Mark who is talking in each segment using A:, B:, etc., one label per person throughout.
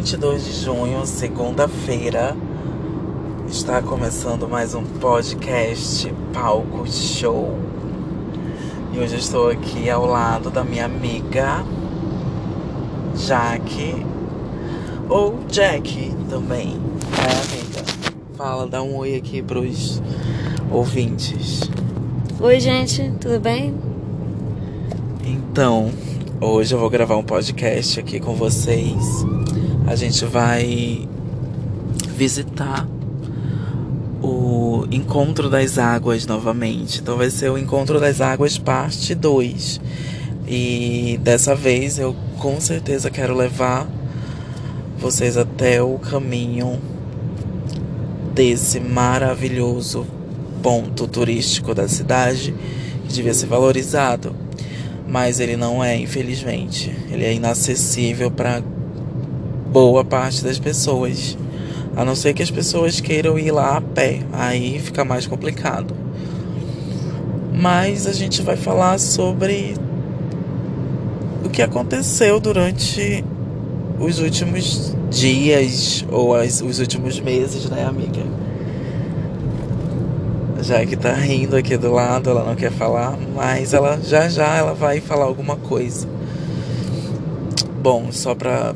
A: 22 de junho, segunda-feira. Está começando mais um podcast Palco Show. E hoje eu estou aqui ao lado da minha amiga Jaque, ou Jack também, é amiga? Fala, dá um oi aqui pros ouvintes.
B: Oi, gente, tudo bem?
A: Então, hoje eu vou gravar um podcast aqui com vocês. A gente vai visitar o Encontro das Águas novamente. Então vai ser o Encontro das Águas parte 2. E dessa vez eu com certeza quero levar vocês até o caminho desse maravilhoso ponto turístico da cidade que devia ser valorizado, mas ele não é, infelizmente. Ele é inacessível para boa parte das pessoas. A não ser que as pessoas queiram ir lá a pé, aí fica mais complicado. Mas a gente vai falar sobre o que aconteceu durante os últimos dias ou as, os últimos meses, né, amiga? Já que tá rindo aqui do lado, ela não quer falar, mas ela já já ela vai falar alguma coisa. Bom, só pra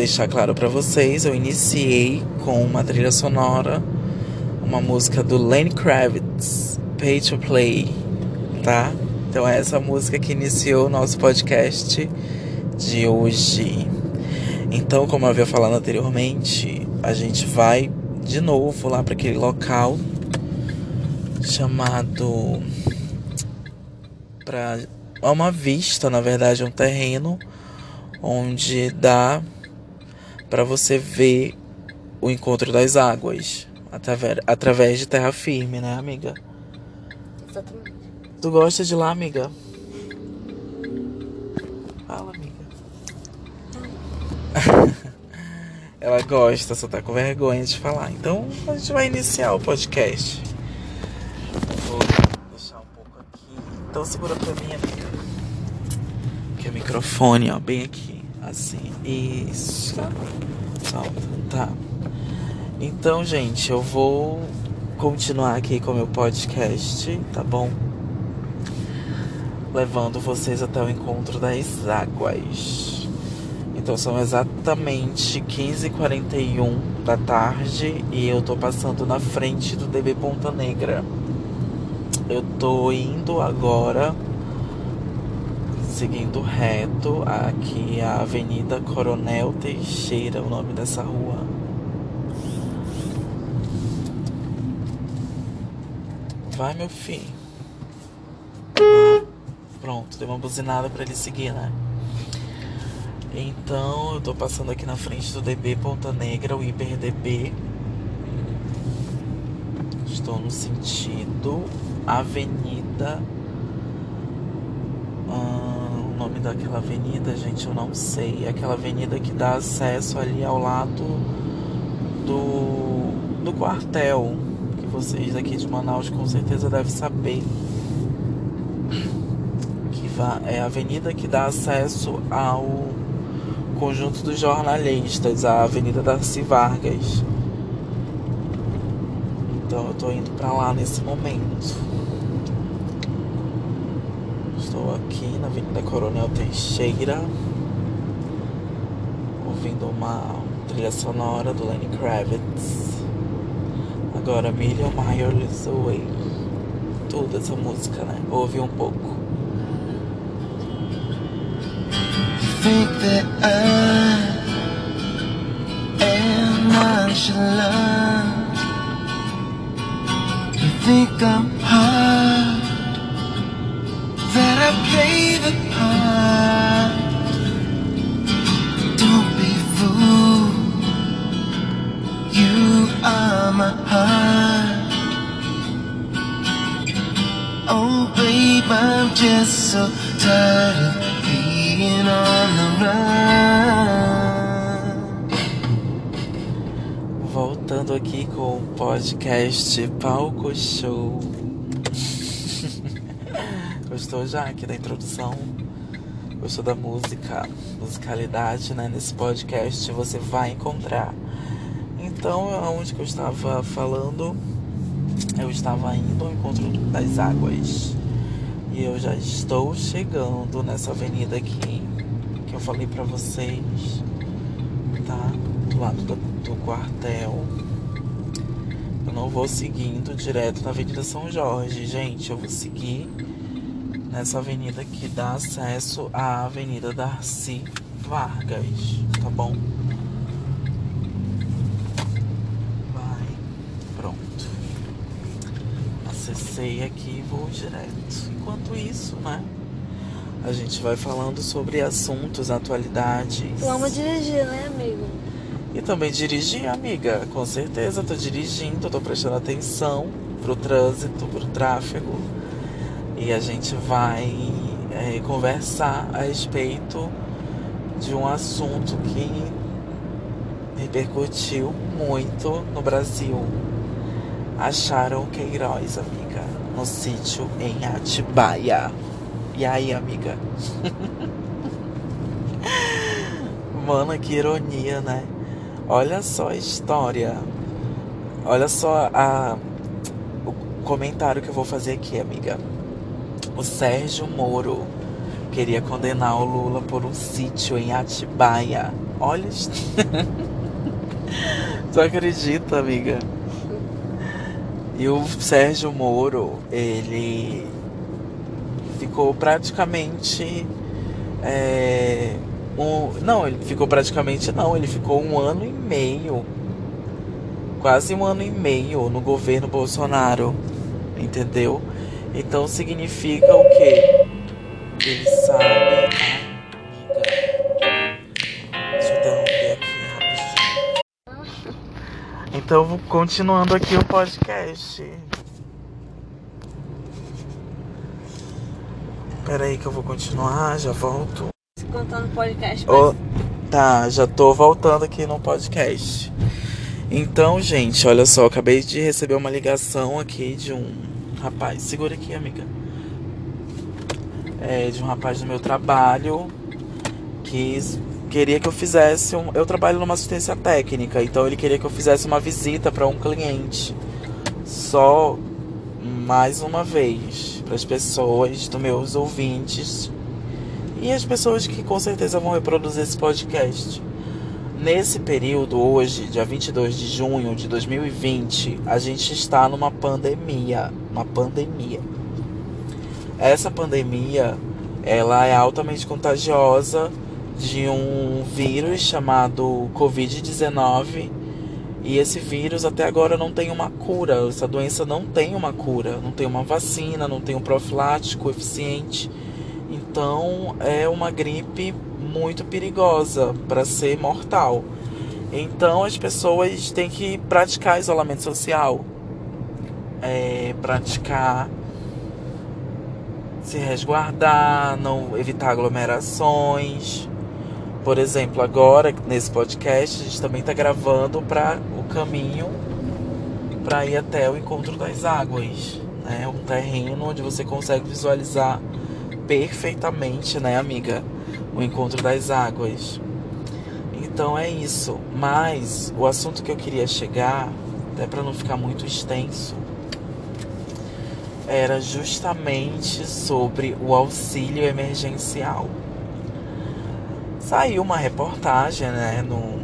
A: deixar claro para vocês, eu iniciei com uma trilha sonora, uma música do Lenny Kravitz, Pay to Play, tá? Então é essa música que iniciou o nosso podcast de hoje. Então, como eu havia falado anteriormente, a gente vai de novo lá para aquele local chamado para uma vista, na verdade, um terreno onde dá para você ver o encontro das águas através, através de terra firme, né, amiga?
B: Exatamente.
A: Tu gosta de lá, amiga? Fala, amiga. Ela gosta, só tá com vergonha de falar. Então a gente vai iniciar o podcast. Vou deixar um pouco aqui. Então segura pra mim, amiga. Que é o microfone, ó, bem aqui. Assim. Isso. Pronto, tá. Então, gente, eu vou continuar aqui com o meu podcast, tá bom? Levando vocês até o encontro das águas. Então são exatamente 15h41 da tarde e eu tô passando na frente do DB Ponta Negra. Eu tô indo agora seguindo reto aqui a Avenida Coronel Teixeira, o nome dessa rua. Vai, meu filho. Pronto, deu uma buzinada para ele seguir, né? Então, eu tô passando aqui na frente do DB Ponta Negra, o IberDB. Estou no sentido Avenida. Nome daquela avenida, gente, eu não sei. É aquela avenida que dá acesso ali ao lado do, do quartel. Que vocês aqui de Manaus com certeza devem saber. Que é a avenida que dá acesso ao conjunto dos jornalistas, a Avenida Darcy Vargas. Então eu tô indo para lá nesse momento. Estou aqui na Avenida Coronel Teixeira, ouvindo uma trilha sonora do Lenny Kravitz. Agora Million Miles Away. Toda essa música, né? Ouvi um pouco.
C: think that I am nonchalant. You think I'm hard, I'm just so tired of being on the run.
A: Voltando aqui com o podcast Palco Show. Gostou já aqui da introdução? Gostou da música? Musicalidade, né? Nesse podcast você vai encontrar. Então, aonde que eu estava falando? Eu estava indo ao encontro das águas. E eu já estou chegando nessa avenida aqui que eu falei pra vocês, tá? Do lado do, do quartel. Eu não vou seguindo direto na Avenida São Jorge, gente. Eu vou seguir nessa avenida que dá acesso à Avenida Darcy Vargas, tá bom? Vai, pronto. Acessei aqui e vou direto. Enquanto isso, né? A gente vai falando sobre assuntos, atualidades.
B: Tu ama dirigir, né, amigo?
A: E também dirigir, amiga. Com certeza, tô dirigindo, tô prestando atenção pro trânsito, pro tráfego. E a gente vai é, conversar a respeito de um assunto que repercutiu muito no Brasil. Acharam Queiroz, amiga, no sítio em Atibaia. E aí, amiga? Mano, que ironia, né? Olha só a história. Olha só a, o comentário que eu vou fazer aqui, amiga. O Sérgio Moro queria condenar o Lula por um sítio em Atibaia. Olha. tu acredita, amiga? E o Sérgio Moro, ele ficou praticamente. É, um, não, ele ficou praticamente não, ele ficou um ano e meio. Quase um ano e meio no governo Bolsonaro. Entendeu? Então significa o quê? Ele sabe. Então, continuando aqui o podcast. Pera aí que eu vou continuar, já volto.
B: Contando podcast.
A: Ô, tá, já tô voltando aqui no podcast. Então, gente, olha só, acabei de receber uma ligação aqui de um rapaz. Segura aqui, amiga. É, de um rapaz do meu trabalho que queria que eu fizesse um. Eu trabalho numa assistência técnica, então ele queria que eu fizesse uma visita para um cliente. Só mais uma vez para as pessoas, dos meus ouvintes e as pessoas que com certeza vão reproduzir esse podcast. Nesse período, hoje, dia 22 de junho de 2020, a gente está numa pandemia. Uma pandemia. Essa pandemia, ela é altamente contagiosa de um vírus chamado Covid-19. E esse vírus até agora não tem uma cura. Essa doença não tem uma cura. Não tem uma vacina, não tem um profilático eficiente. Então é uma gripe muito perigosa para ser mortal. Então as pessoas têm que praticar isolamento social, é, praticar se resguardar, não evitar aglomerações. Por exemplo, agora nesse podcast a gente também está gravando para o caminho para ir até o encontro das águas, né? Um terreno onde você consegue visualizar perfeitamente, né, amiga? O encontro das águas. Então é isso. Mas o assunto que eu queria chegar, até para não ficar muito extenso, era justamente sobre o auxílio emergencial. Saiu uma reportagem, né, no,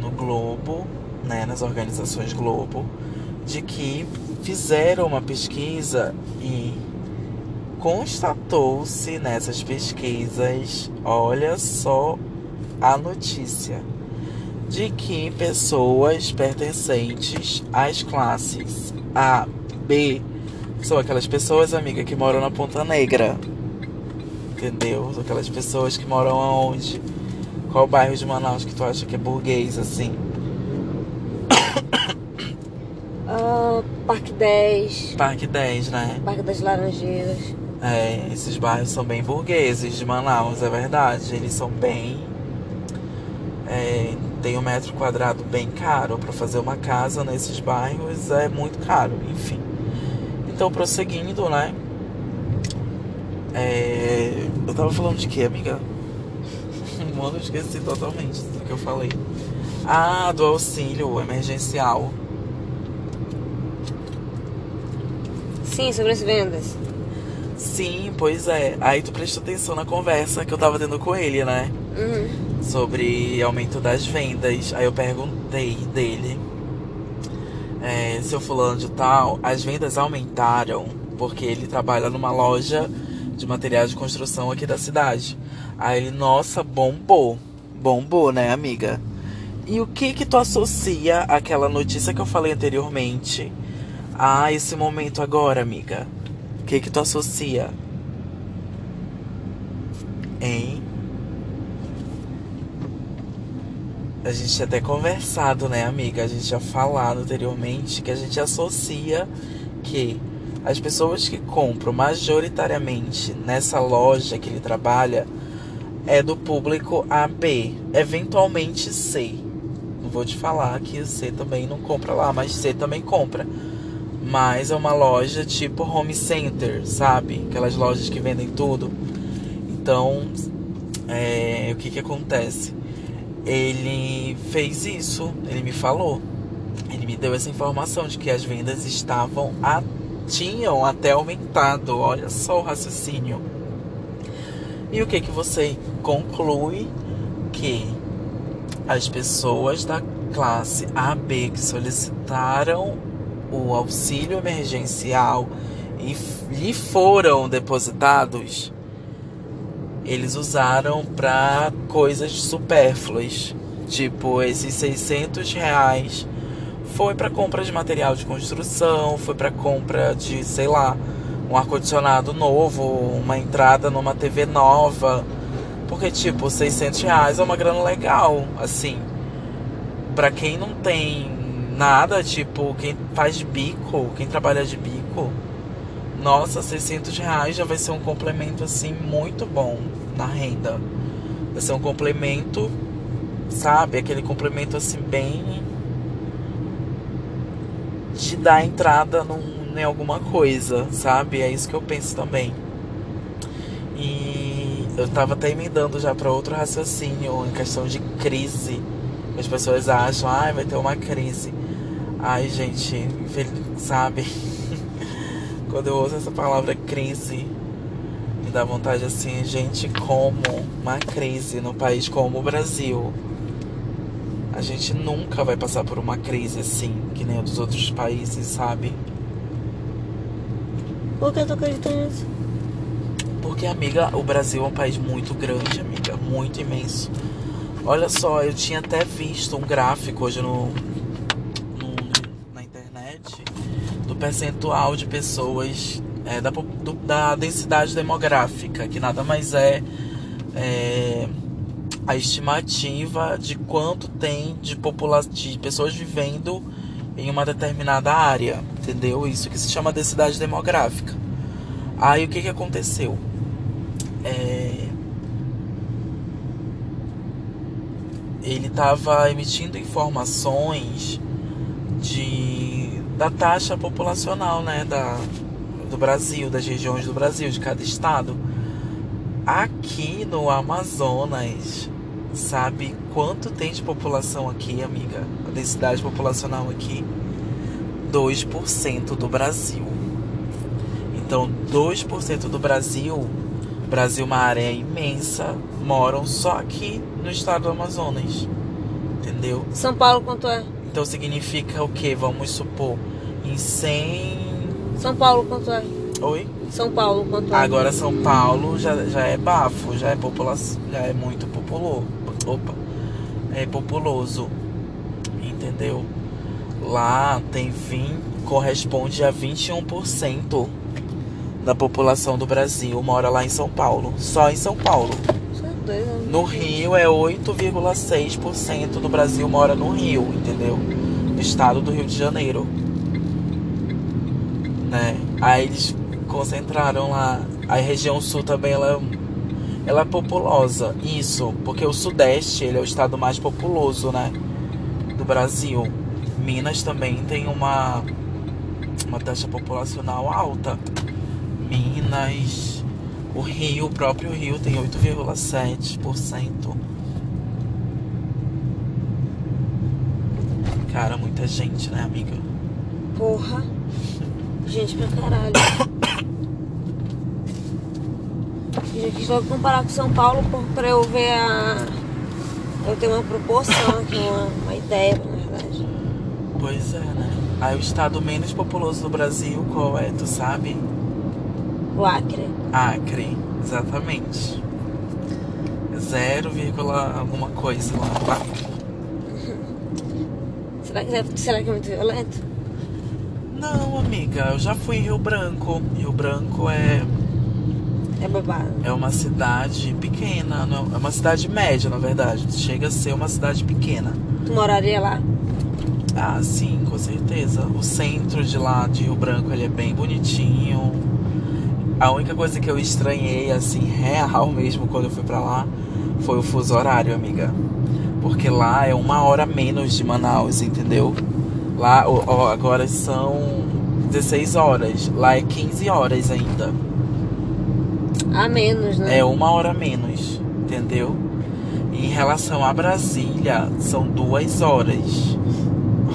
A: no Globo, né, nas organizações Globo, de que fizeram uma pesquisa e constatou-se nessas pesquisas, olha só a notícia, de que pessoas pertencentes às classes A, B, são aquelas pessoas, amiga, que moram na Ponta Negra. Entendeu? Aquelas pessoas que moram aonde? Qual bairro de Manaus que tu acha que é burguês, assim?
B: Ah, Parque 10,
A: Parque 10, né?
B: Parque das Laranjeiras.
A: É, esses bairros são bem burgueses de Manaus, é verdade. Eles são bem. é, tem um metro quadrado bem caro. Para fazer uma casa nesses bairros é muito caro, enfim. Então, prosseguindo, né? É... Eu tava falando de quê, amiga? Mano, eu esqueci totalmente do que eu falei. Ah, do auxílio emergencial.
B: Sim, sobre as vendas.
A: Sim, pois é. Aí tu prestou atenção na conversa que eu tava tendo com ele, né?
B: Uhum.
A: Sobre aumento das vendas. Aí eu perguntei dele. É, seu fulano de tal, as vendas aumentaram porque ele trabalha numa loja de materiais de construção aqui da cidade. Aí ele, nossa, bombou. Bombou, né, amiga? E o que que tu associa aquela notícia que eu falei anteriormente a esse momento agora, amiga? O que que tu associa? Hein? A gente tinha até conversado, né, amiga? A gente tinha falado anteriormente que a gente associa que as pessoas que compram majoritariamente nessa loja que ele trabalha é do público AB, eventualmente C. Não vou te falar que C também não compra lá, mas C também compra. Mas é uma loja tipo home center, sabe? Aquelas lojas que vendem tudo. Então, é, o que que acontece? Ele fez isso, ele me falou. Ele me deu essa informação de que as vendas estavam a, tinham até aumentado. Olha só o raciocínio. E o que que você conclui que as pessoas da classe AB que solicitaram o auxílio emergencial e lhe foram depositados, eles usaram para coisas supérfluas, tipo esses 600 reais foi para compra de material de construção, foi para compra de, sei lá, um ar-condicionado novo, uma entrada numa TV nova. Porque, tipo, 600 reais é uma grana legal, assim. Pra quem não tem nada, tipo, quem faz bico, quem trabalha de bico, nossa, 600 reais já vai ser um complemento, assim, muito bom na renda. Vai ser um complemento, sabe? Aquele complemento, assim, bem. De dar entrada num, em alguma coisa, sabe? É isso que eu penso também. E eu tava até emendando já para outro raciocínio em questão de crise. As pessoas acham, ai, ah, vai ter uma crise. Ai, gente, sabe? Quando eu ouço essa palavra crise, me dá vontade assim, gente, como uma crise no país como o Brasil. A gente nunca vai passar por uma crise assim, que nem a dos outros países, sabe?
B: Por que eu tô acreditando nisso?
A: Porque, amiga, o Brasil é um país muito grande, amiga, muito imenso. Olha só, eu tinha até visto um gráfico hoje no, no na internet do percentual de pessoas é, da, do, da densidade demográfica, que nada mais é, é a estimativa de quanto tem de, popula de pessoas vivendo em uma determinada área, entendeu? Isso que se chama densidade demográfica. Aí o que, que aconteceu? É... Ele estava emitindo informações de da taxa populacional, né, da, do Brasil, das regiões do Brasil, de cada estado. Aqui no Amazonas, sabe quanto tem de população aqui, amiga? A densidade populacional aqui, 2% do Brasil. Então, 2% do Brasil, Brasil é uma área imensa, moram só aqui no estado do Amazonas. Entendeu?
B: São Paulo quanto é?
A: Então significa o que? Vamos supor, em 100.
B: São Paulo quanto é?
A: Oi?
B: São Paulo quanto é?
A: Agora São Paulo já, já é bafo, já é população, já é muito populoso. Opa, é populoso. Entendeu? Lá tem 20, corresponde a 21% da população do Brasil mora lá em São Paulo. Só em São Paulo.
B: É?
A: No Rio é 8,6% do Brasil mora no Rio, entendeu? No estado do Rio de Janeiro. Né? Aí eles concentraram lá. A região sul também ela Ela é populosa, isso, porque o Sudeste ele é o estado mais populoso, né? Do Brasil. Minas também tem uma, uma taxa populacional alta. Minas, o Rio, o próprio Rio tem 8,7%. Cara, muita gente, né, amiga?
B: Porra. Gente pra caralho. Eu já quis logo comparar com São Paulo pra eu ver a. Eu ter uma proporção aqui, uma, uma ideia, na verdade.
A: Pois é, né? Aí o estado menos populoso do Brasil, qual é? Tu sabe?
B: O Acre.
A: Acre, exatamente. Zero vírgula alguma coisa lá no Acre.
B: Será que, será que é muito violento?
A: Não, amiga, eu já fui em Rio Branco. Rio Branco é,
B: É babado.
A: é uma cidade pequena, não- é uma cidade média, na verdade. Chega a ser uma cidade pequena.
B: Tu moraria lá?
A: Ah, sim, com certeza. O centro de lá de Rio Branco ele é bem bonitinho. A única coisa que eu estranhei, assim, real mesmo, quando eu fui pra lá, foi o fuso horário, amiga. Porque lá é uma hora menos de Manaus, entendeu? Lá ó, agora são 16 horas. Lá é 15 horas ainda.
B: A menos, né?
A: É uma hora menos, entendeu? E em relação a Brasília, são duas horas.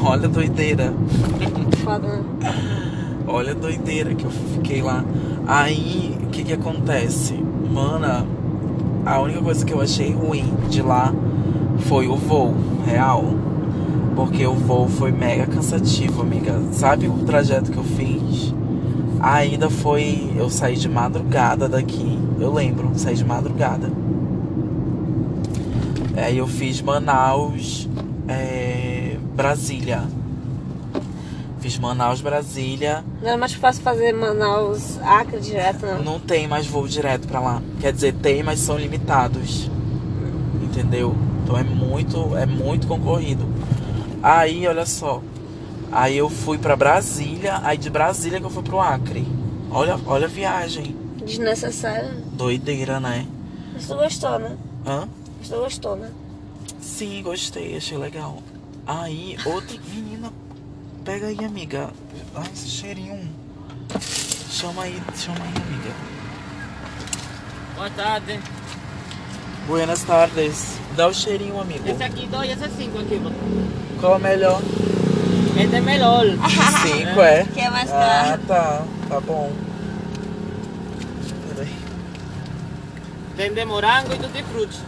A: Olha a doideira.
B: Foda, né?
A: Olha a doideira que eu fiquei lá. Aí, o que que acontece? Mana, a única coisa que eu achei ruim de lá foi o voo, real. Porque o voo foi mega cansativo, amiga. Sabe o trajeto que eu fiz? Ainda foi. Eu saí de madrugada daqui. Eu lembro, saí de madrugada. Aí eu fiz Manaus, é, Brasília. Fiz Manaus, Brasília.
B: Não era mais fácil fazer Manaus Acre direto, não?
A: Não tem mais voo direto pra lá. Quer dizer, tem, mas são limitados. Entendeu? Então é muito, é muito concorrido. Aí, olha só. Aí eu fui pra Brasília, aí de Brasília que eu fui pro Acre. Olha, olha a viagem.
B: Desnecessário.
A: Doideira, né?
B: Mas tu gostou, né?
A: Hã?
B: Mas tu gostou, né?
A: Sim, gostei, achei legal. Aí, outro. Menina, pega aí, amiga. Ai, esse cheirinho. Chama aí, chama aí, amiga.
D: Boa tarde.
A: Buenas tardes. Dá o cheirinho, amigo.
D: Esse aqui dois, esse é cinco aqui, mano.
A: Qual é o melhor?
D: Esse é melhor.
A: Cinco, é?
B: Que é mais
A: Ah,
B: caro.
A: tá. Tá bom. Peraí.
D: Tem de morango e tutti frutti.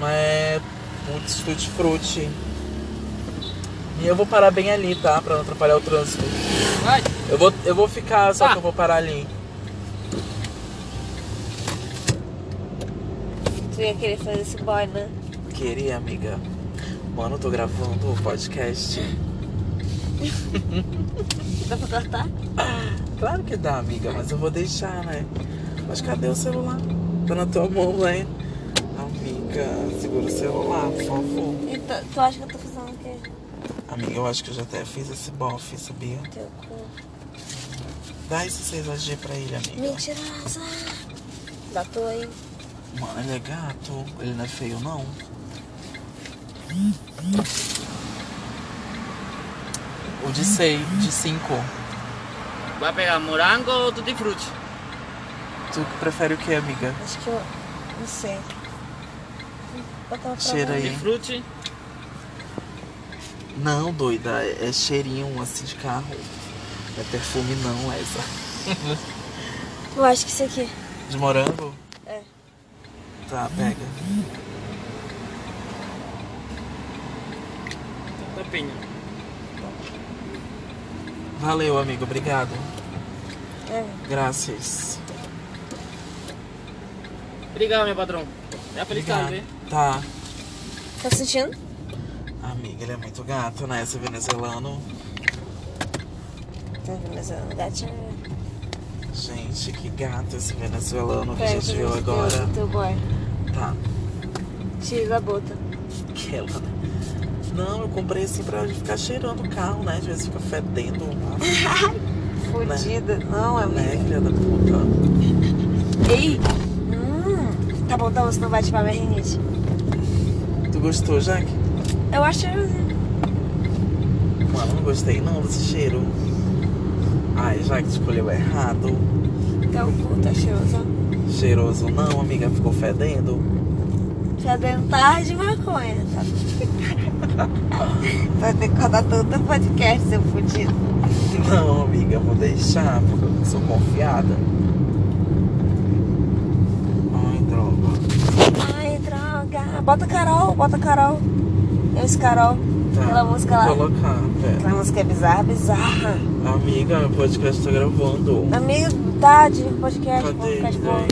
A: Mas é putz, tutti frutti. E eu vou parar bem ali, tá? Pra não atrapalhar o trânsito.
D: Vai.
A: Eu vou, eu vou ficar, só
D: Tá.
A: que eu vou parar ali.
B: Tu ia querer fazer esse boy, né?
A: Queria, amiga. Mano, eu tô gravando o podcast.
B: Dá pra cortar?
A: Claro que dá, amiga, mas eu vou deixar, né? Mas cadê o celular? Tá na tua mão, né? Amiga, segura o celular, por favor.
B: E tu, tu acha que eu tô fazendo o quê?
A: Amiga, eu acho que eu já até fiz esse bofe, sabia?
B: Teu cu.
A: Dá esse 6AG pra ele, amiga.
B: Mentirosa. Dá tu aí.
A: Mano, ele é gato. Ele não é feio, não. O de 6, de 5.
D: Vai pegar morango ou tutti frutti?
A: Tu prefere o que, amiga?
B: Acho que eu. Não sei.
A: Cheira aí.
D: Frutti.
A: Não, doida. É é cheirinho assim de carro. Não é perfume, não, essa.
B: Eu acho que isso aqui.
A: De morango?
B: É.
A: Tá, pega. Valeu, amigo. Obrigado.
B: É.
A: Graças.
D: Obrigado, meu patrão. É a felicidade, né?
A: Tá.
B: Tá sentindo?
A: Amiga, ele é muito gato, né? Esse venezuelano.
B: Tá venezuelano, gatinho.
A: Gente, que gato esse venezuelano que a gente viu agora.
B: Teu boy.
A: Tá.
B: Tira da bota.
A: Aquela. Não, eu comprei assim pra ficar cheirando o carro, né? Às vezes fica fedendo.
B: Fodida. Não,
A: Né,
B: amiga.
A: filha da puta?
B: Ei! Hum. Tá bom, então, senão vai ativar minha rinite.
A: Tu gostou, Jaque?
B: Eu acho.
A: Mano, não gostei não desse cheiro. Ai, Jaque escolheu errado.
B: Teu cu tá cheiroso.
A: Cheiroso não, amiga, ficou fedendo.
B: Fedendo tarde de maconha, tá? Vai ter que rodar todo o podcast, seu fudido.
A: Não, amiga, vou deixar, porque eu sou confiada. Ai, droga.
B: Ai, droga. Bota Carol, bota Carol. Esse Carol.
A: Tá,
B: Aquela música lá.
A: colocar, pera.
B: Aquela música é bizarra, bizarra.
A: Amiga, meu podcast tá gravando.
B: Amigo, tá, de podcast,
A: Cadê? Peraí.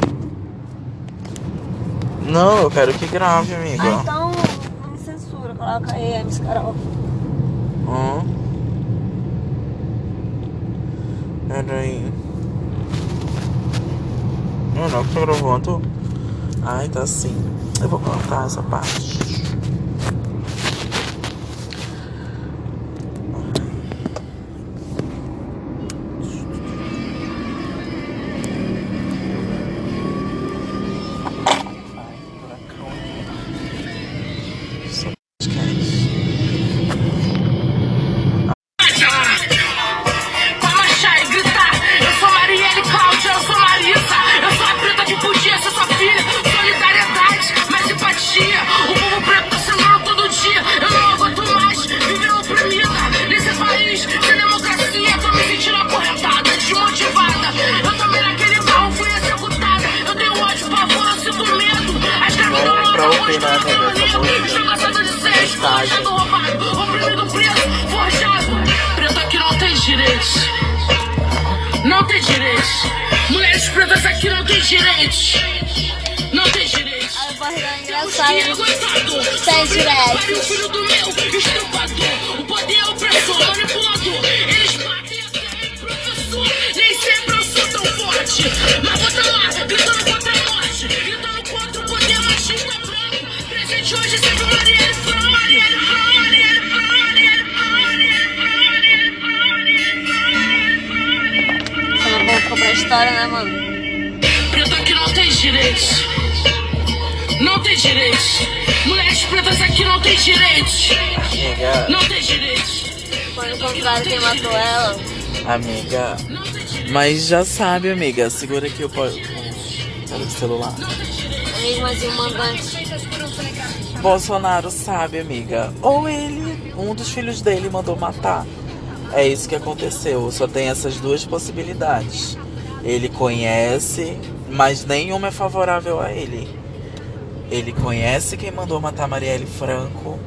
A: Não, eu quero que grave, amiga.
B: Ah, então coloca aí, MC Carol.
A: Ó. Peraí. Não, não, que tá gravando. Ai, tá sim. Eu vou colocar essa parte. Mensagem.
E: roubado, oprimido, preso, forjado. Preto aqui não tem direitos. Não tem direitos. Mulheres pretas aqui não tem direitos. Não tem direitos.
B: A
E: que é aguentado.
B: Tem direitos.
E: O filho do meu estrupador. O poder é opressor, manipulador. Eles batem até em professor. Nem sempre eu sou tão forte. Mas vou tá lá, gritando contra a morte. Gritando contra o poder machista branco. Presente hoje
B: história, né, mano?
E: Preto aqui não tem direitos. Não tem direitos. Mulheres pretas aqui não tem direitos.
A: Amiga,
E: Não tem direitos.
B: Quando encontraram quem matou ela,
A: amiga. Mas já sabe, amiga. Segura aqui o, o, o celular.
B: mesmo assim o mandante.
A: Bolsonaro sabe, amiga. Ou ele, um dos filhos dele, mandou matar. É isso que aconteceu. Só tem essas duas possibilidades. Ele conhece, mas nenhuma é favorável a ele. Ele conhece quem mandou matar Marielle Franco,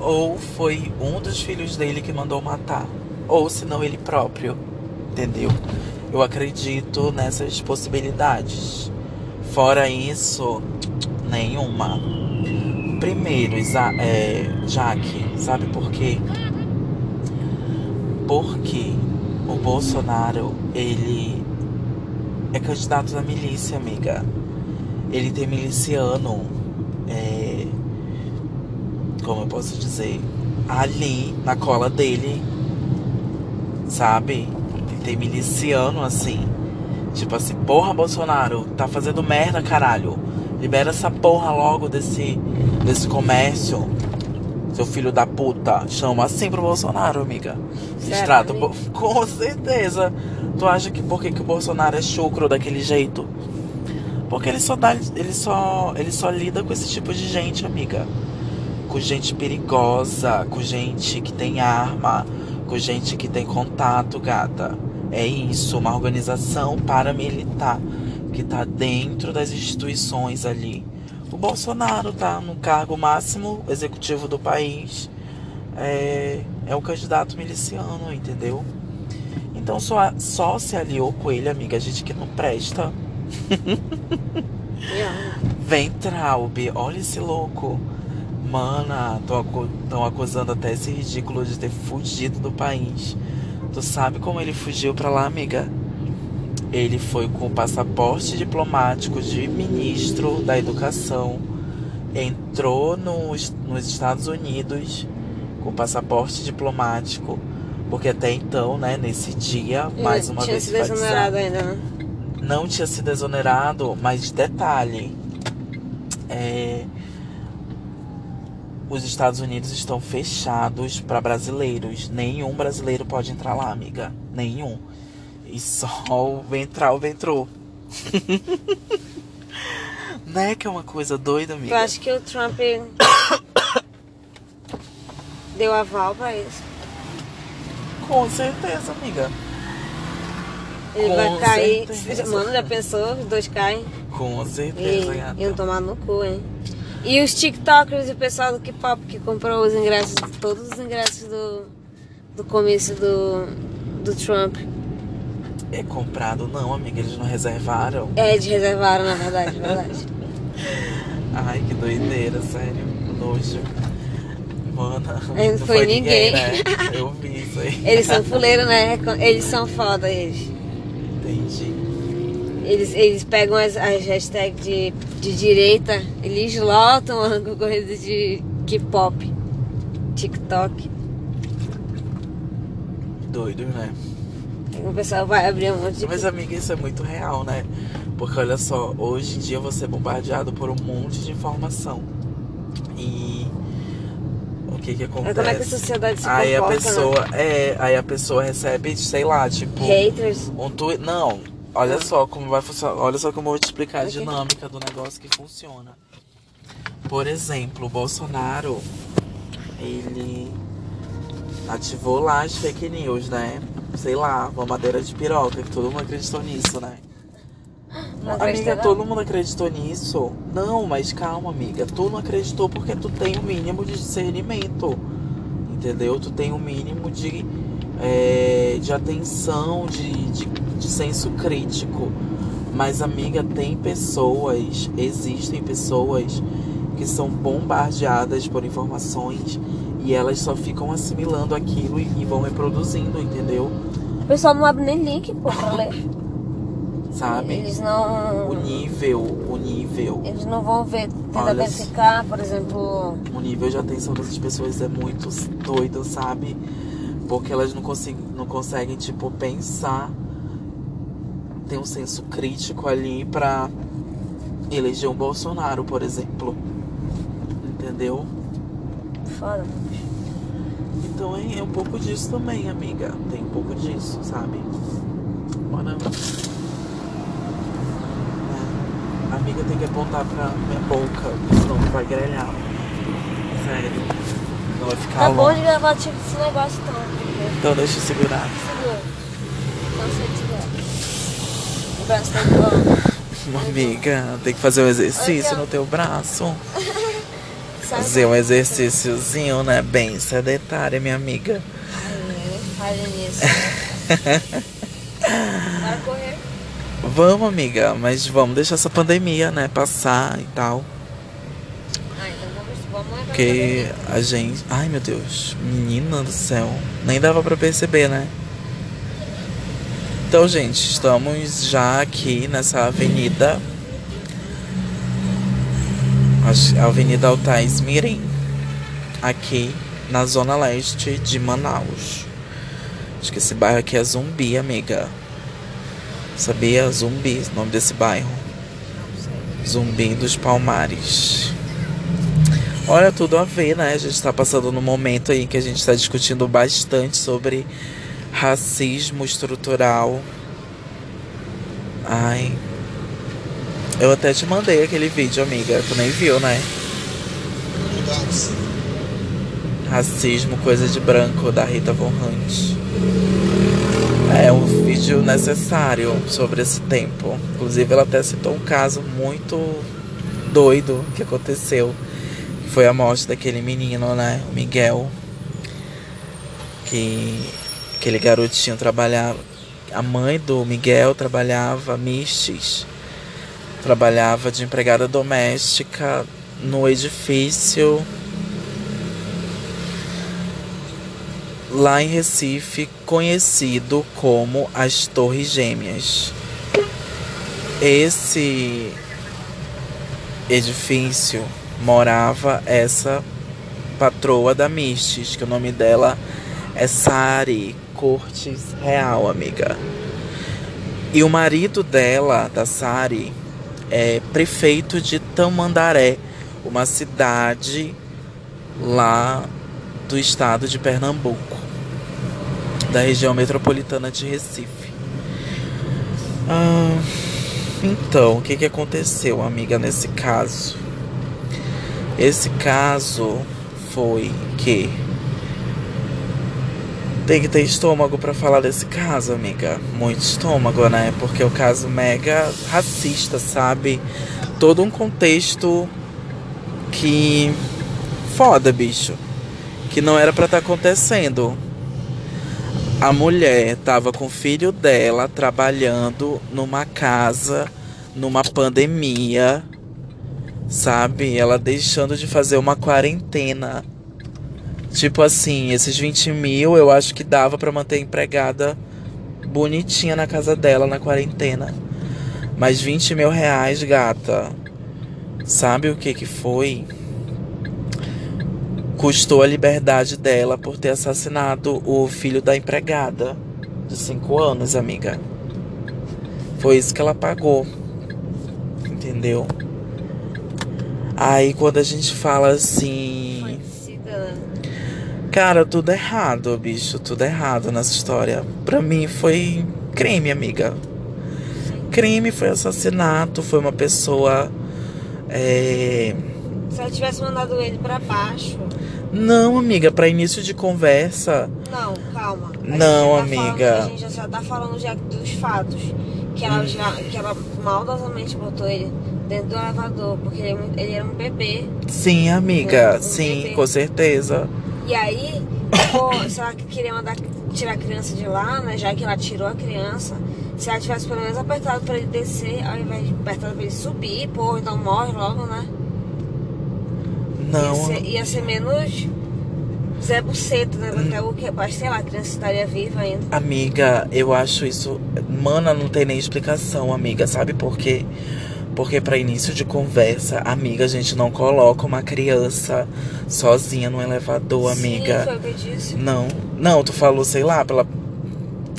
A: ou foi um dos filhos dele que mandou matar, ou se não ele próprio. Entendeu? Eu acredito nessas possibilidades. Fora isso, nenhuma. Primeiro, Isa é, Jaque, sabe por quê? Porque o Bolsonaro, ele é candidato da milícia, amiga. Ele tem miliciano, é, como eu posso dizer, ali na cola dele, sabe? Ele tem miliciano assim. Tipo assim, porra, Bolsonaro, tá fazendo merda, caralho. Libera essa porra logo desse, desse comércio. Seu filho da puta. Chama assim pro Bolsonaro, amiga. Bo- Com certeza. Tu acha que por que, que o Bolsonaro é chucro daquele jeito? Porque ele só dá. Ele só. Ele só lida com esse tipo de gente, amiga. Com gente perigosa, com gente que tem arma, com gente que tem contato, gata. É isso, uma organização paramilitar que tá dentro das instituições ali. O Bolsonaro tá no cargo máximo executivo do país. É, é o candidato miliciano, entendeu? Então só, só se aliou com ele, amiga, gente que não presta. Vem Traub, olha esse louco. Mana, estão acusando até esse ridículo de ter fugido do país. Tu sabe como ele fugiu pra lá, amiga? Ele foi com o passaporte diplomático de ministro da educação. Entrou nos, nos Estados Unidos com o passaporte diplomático. Porque até então, né, nesse dia, mais uma
B: tinha
A: vez
B: sido exonerado ainda, né?
A: não tinha sido exonerado, mas detalhe, é, os Estados Unidos estão fechados para brasileiros. Nenhum brasileiro pode entrar lá, amiga. Nenhum. E só o ventral entrou. né? Que é uma coisa doida, amiga.
B: Eu acho que o Trump deu aval pra isso.
A: Com certeza, amiga.
B: Ele
A: Com
B: vai cair.
A: certeza.
B: Mano, já pensou? Os dois caem.
A: Com certeza,
B: E
A: gata.
B: iam tomar no cu, hein? E os TikTokers e o pessoal do K-pop que comprou os ingressos, todos os ingressos do, do comício do, do Trump.
A: É comprado não, amiga. Eles não reservaram.
B: É, eles reservaram, na verdade, verdade.
A: Ai, que doideira, sério. Nojo. Mana,
B: Não foi ninguém.
A: né? Eu vi isso aí.
B: Eles são fuleiros, né? Eles são foda, eles.
A: Entendi.
B: Eles, eles pegam as, as hashtags de, de direita, eles lotam a corrida de K-pop, TikTok.
A: Doido, né?
B: O pessoal vai abrir um monte de.
A: Mas, amiga, isso é muito real, né? Porque olha só, hoje em dia você é bombardeado por um monte de informação. E o que que acontece?
B: como é que a sociedade se
A: aí a
B: comporta, né?
A: pessoa, é, aí a pessoa recebe, sei lá, tipo,
B: Haters.
A: um tu... não, olha só como vai funcionar, olha só como eu vou te explicar a dinâmica do negócio que funciona. Por exemplo, o Bolsonaro, ele ativou lá as fake news, né? Sei lá, mamadeira de piroca, que todo mundo acreditou nisso, né?
B: Não
A: amiga,
B: não?
A: todo mundo acreditou nisso. Não, mas calma, amiga. Tu não acreditou porque tu tem o mínimo de discernimento. Entendeu? Tu tem o mínimo de, é, de atenção, de, de, de senso crítico. Mas, amiga, tem pessoas, existem pessoas que são bombardeadas por informações e elas só ficam assimilando aquilo e, e vão reproduzindo, entendeu?
B: O pessoal não abre nem link, pô, pra ler.
A: Sabe?
B: Eles não.
A: O nível, o nível.
B: Eles não vão ver, tentar verificar, por exemplo.
A: o nível de atenção dessas pessoas é muito doido, sabe? Porque elas não, conseguem, não conseguem, tipo, pensar, ter um senso crítico ali pra eleger um Bolsonaro, por exemplo. Entendeu?
B: Foda.
A: Então é, é um pouco disso também, amiga. Tem um pouco disso, sabe? Bora. É. A amiga tem que apontar pra minha boca, senão vai grelhar. Sério. Não vai ficar
B: Tá bom de gravar tipo esse negócio então.
A: Então deixa eu segurar.
B: Segura. Não sei segurar. O braço tá igual.
A: Amiga, tem que fazer um exercício
B: Olha.
A: no teu braço. Fazer um exercíciozinho, né? Bem sedentária, minha amiga.
B: Ai, falha nisso. Bora correr.
A: Vamos, amiga, mas vamos deixar essa pandemia, né? Passar e tal.
B: Ah, então vamos, vamos
A: Porque a gente. Ai meu Deus, menina do céu. Nem dava pra perceber, né? Então, gente, estamos já aqui nessa avenida. A Avenida Altais Mirim. Aqui na zona leste de Manaus. Acho que esse bairro aqui é Zumbi, amiga. Sabia? Zumbi, o nome desse bairro. Zumbi dos Palmares. Olha, tudo a ver, né? A gente tá passando num momento aí que a gente tá discutindo bastante sobre racismo estrutural. Ai. Eu até te mandei aquele vídeo, amiga. Tu nem viu, né? Racismo, coisa de branco, da Rita Von Hunt. É um vídeo necessário sobre esse tempo. Inclusive, ela até citou um caso muito doido que aconteceu. Foi a morte daquele menino, né? O Miguel. Que aquele garotinho trabalhava. A mãe do Miguel trabalhava mistes. Trabalhava de empregada doméstica no edifício lá em Recife, conhecido como as Torres Gêmeas. Esse edifício morava essa patroa da Mistes, que o nome dela é Sari Cortes Real, amiga. E o marido dela, da Sari, é prefeito de Tamandaré, uma cidade lá do estado de Pernambuco, da região metropolitana de Recife. Ah, então, o que, que aconteceu, amiga, nesse caso? Esse caso foi que tem que ter estômago para falar desse caso, amiga. Muito estômago, né? Porque é o caso mega racista, sabe? Todo um contexto que foda, bicho. Que não era para estar tá acontecendo. A mulher tava com o filho dela trabalhando numa casa, numa pandemia, sabe? Ela deixando de fazer uma quarentena Tipo assim, esses 20 mil eu acho que dava para manter empregada bonitinha na casa dela na quarentena. Mas 20 mil reais, gata. Sabe o que que foi? Custou a liberdade dela por ter assassinado o filho da empregada de 5 anos, amiga. Foi isso que ela pagou. Entendeu? Aí quando a gente fala assim Cara, tudo errado, bicho. Tudo errado nessa história. Pra mim foi crime, amiga. Crime foi assassinato, foi uma pessoa. É...
B: Se ela tivesse mandado ele pra baixo.
A: Não, amiga, pra início de conversa.
B: Não, calma. A
A: não,
B: tá
A: amiga.
B: Falando, a gente já tá falando já dos fatos. Que ela, hum. já, que ela maldosamente botou ele dentro do elevador, porque ele, ele era um bebê.
A: Sim, amiga, um sim, bebê. com certeza.
B: E aí, pô, se ela queria mandar tirar a criança de lá, né? Já que ela tirou a criança, se ela tivesse pelo menos apertado pra ele descer, ao invés de apertado pra ele subir, pô, então morre logo, né?
A: Não.
B: Ia ser, ia ser menos Zé Buceta, né? Até o que, acho, sei lá, a criança estaria viva ainda.
A: Amiga, eu acho isso. Mana, não tem nem explicação, amiga. Sabe por quê? Porque para início de conversa, amiga, a gente não coloca uma criança sozinha no elevador, amiga.
B: Sim, foi o que eu disse.
A: Não, não, tu falou, sei lá, pra ela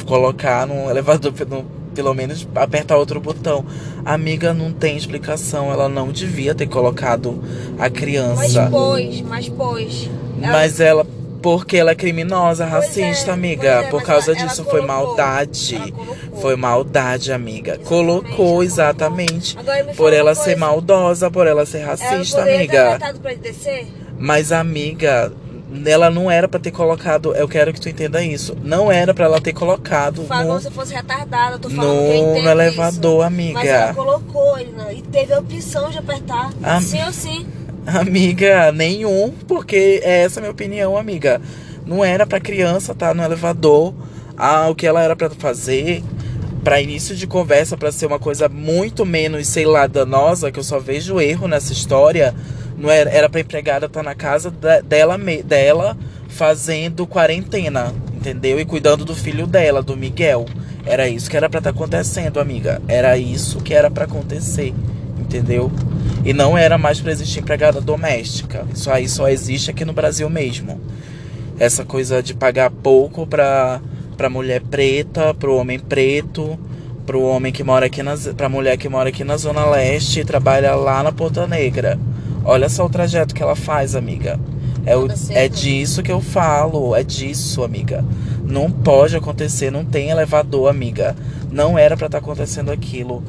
A: colocar no elevador, no, pelo menos apertar outro botão. Amiga, não tem explicação. Ela não devia ter colocado a criança.
B: Mas pôs, mas pôs.
A: Ela... Mas ela porque ela é criminosa, racista,
B: é,
A: amiga.
B: É,
A: Por causa
B: ela,
A: disso
B: ela
A: foi
B: colocou,
A: maldade. Foi maldade, amiga. Exatamente, colocou exatamente. Por ela ser maldosa, por ela ser racista,
B: ela
A: amiga.
B: Ter pra ele descer?
A: Mas amiga, ela não era para ter colocado. Eu quero que tu entenda isso. Não era para ela ter colocado.
B: Fala
A: no,
B: se fosse retardada, tô falando
A: no, no elevador,
B: isso.
A: amiga. Mas
B: ela colocou ele, não, e teve a opção de apertar. Am sim ou sim.
A: Amiga, nenhum, porque é essa a minha opinião, amiga. Não era para criança estar tá no elevador. Ah, o que ela era para fazer para início de conversa, para ser uma coisa muito menos, sei lá, danosa, que eu só vejo erro nessa história. Não era, era pra empregada estar tá na casa de, dela, dela fazendo quarentena, entendeu? E cuidando do filho dela, do Miguel. Era isso que era para estar tá acontecendo, amiga. Era isso que era para acontecer, entendeu? E não era mais pra existir empregada doméstica. Isso aí só existe aqui no Brasil mesmo essa coisa de pagar pouco pra, pra mulher preta, pro homem preto, pro homem que mora aqui na, pra mulher que mora aqui na Zona Leste e trabalha lá na Ponta Negra. Olha só o trajeto que ela faz, amiga. É, o, é disso que eu falo, é disso, amiga. Não pode acontecer, não tem elevador, amiga. Não era para estar tá acontecendo aquilo.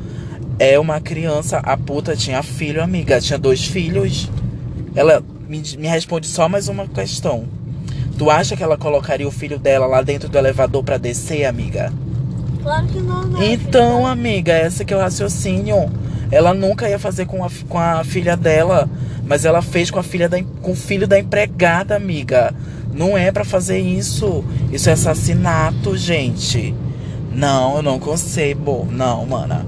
A: É uma criança, a puta tinha filho, amiga. Tinha dois filhos. Ela me, me responde só mais uma questão. Tu acha que ela colocaria o filho dela lá dentro do elevador para descer, amiga?
B: Claro que não, né?
A: Então, amiga, esse que é o raciocínio. Ela nunca ia fazer com a, com a filha dela, mas ela fez com a filha da, com o filho da empregada, amiga. Não é para fazer isso. Isso é assassinato, gente. Não, eu não concebo. Não, mana.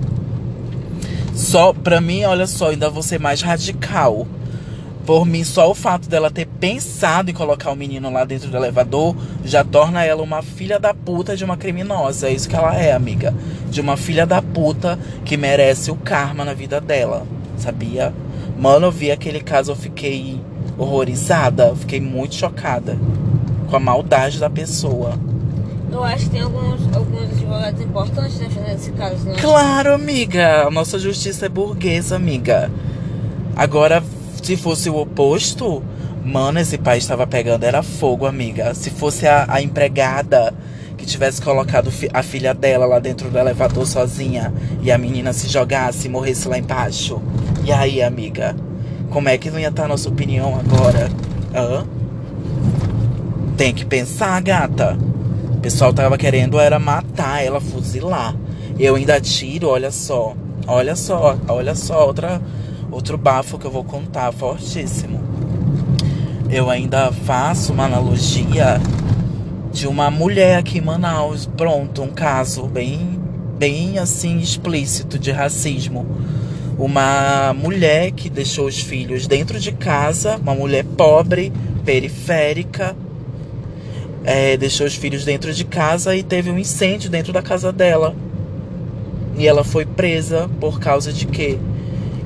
A: Só pra mim, olha só, ainda vou ser mais radical. Por mim, só o fato dela ter pensado em colocar o menino lá dentro do elevador já torna ela uma filha da puta de uma criminosa. É isso que ela é, amiga. De uma filha da puta que merece o karma na vida dela. Sabia? Mano, eu vi aquele caso, eu fiquei horrorizada. Eu fiquei muito chocada com a maldade da pessoa.
B: Eu acho que tem alguns, alguns advogados importantes defendendo esse caso, não é?
A: Claro, amiga. A nossa justiça é burguesa, amiga. Agora, se fosse o oposto, mano, esse país estava pegando era fogo, amiga. Se fosse a, a empregada que tivesse colocado fi- a filha dela lá dentro do elevador sozinha e a menina se jogasse e morresse lá embaixo. E aí, amiga? Como é que não ia estar a nossa opinião agora? Hã? Tem que pensar, gata. O pessoal tava querendo era matar ela, fuzilar. Eu ainda tiro, olha só. Olha só, olha só, outra, outro bafo que eu vou contar, fortíssimo. Eu ainda faço uma analogia de uma mulher aqui em Manaus. Pronto, um caso bem, bem assim explícito de racismo. Uma mulher que deixou os filhos dentro de casa, uma mulher pobre, periférica, é, deixou os filhos dentro de casa e teve um incêndio dentro da casa dela. E ela foi presa por causa de quê?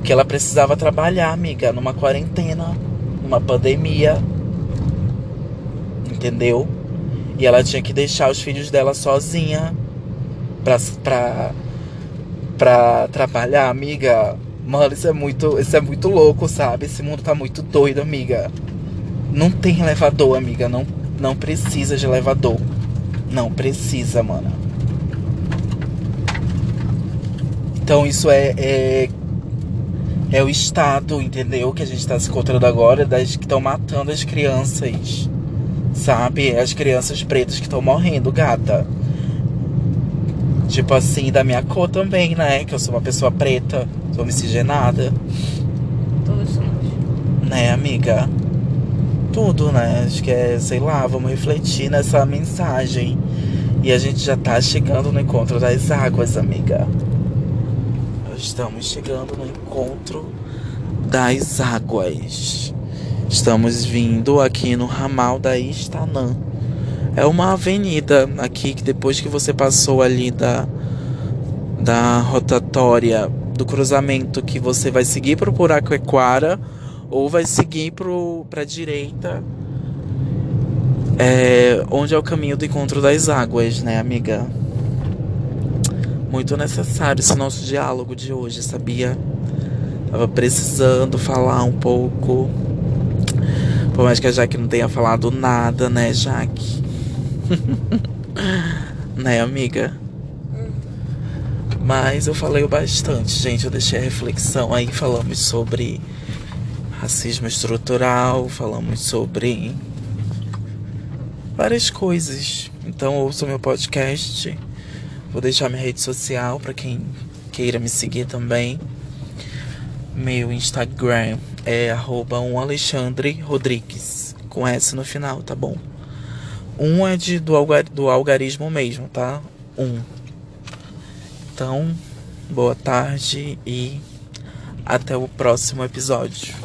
A: Que ela precisava trabalhar, amiga, numa quarentena, numa pandemia. Entendeu? E ela tinha que deixar os filhos dela sozinha pra, pra, pra trabalhar, amiga. Mano, isso é muito, isso é muito louco, sabe? Esse mundo tá muito doido, amiga. Não tem elevador, amiga. Não, não precisa de elevador. Não precisa, mano. Então isso é, é, é o estado, entendeu? Que a gente tá se encontrando agora, das que estão matando as crianças. Sabe? As crianças pretas que estão morrendo, gata. Tipo assim, da minha cor também, né? Que eu sou uma pessoa preta, sou miscigenada,
B: Todos somos.
A: né, amiga? Tudo, né? Acho que é, sei lá, vamos refletir nessa mensagem. E a gente já tá chegando no encontro das águas, amiga. Estamos chegando no encontro das águas. Estamos vindo aqui no ramal da Istanã. É uma avenida aqui que depois que você passou ali da, da rotatória do cruzamento que você vai seguir pro Puraquequara ou vai seguir pro, pra direita é, onde é o caminho do encontro das águas, né, amiga? Muito necessário esse nosso diálogo de hoje, sabia? Tava precisando falar um pouco. Por mais que a Jaque não tenha falado nada, né, Jaque? né, amiga? Mas eu falei bastante, gente. Eu deixei a reflexão aí. Falamos sobre racismo estrutural, falamos sobre várias coisas. Então ouça meu podcast. Vou deixar minha rede social para quem queira me seguir também. Meu Instagram é arroba um Alexandre Rodrigues, com S no final, tá bom? Um é de, do, algar, do algarismo mesmo, tá? Um. Então, boa tarde e até o próximo episódio.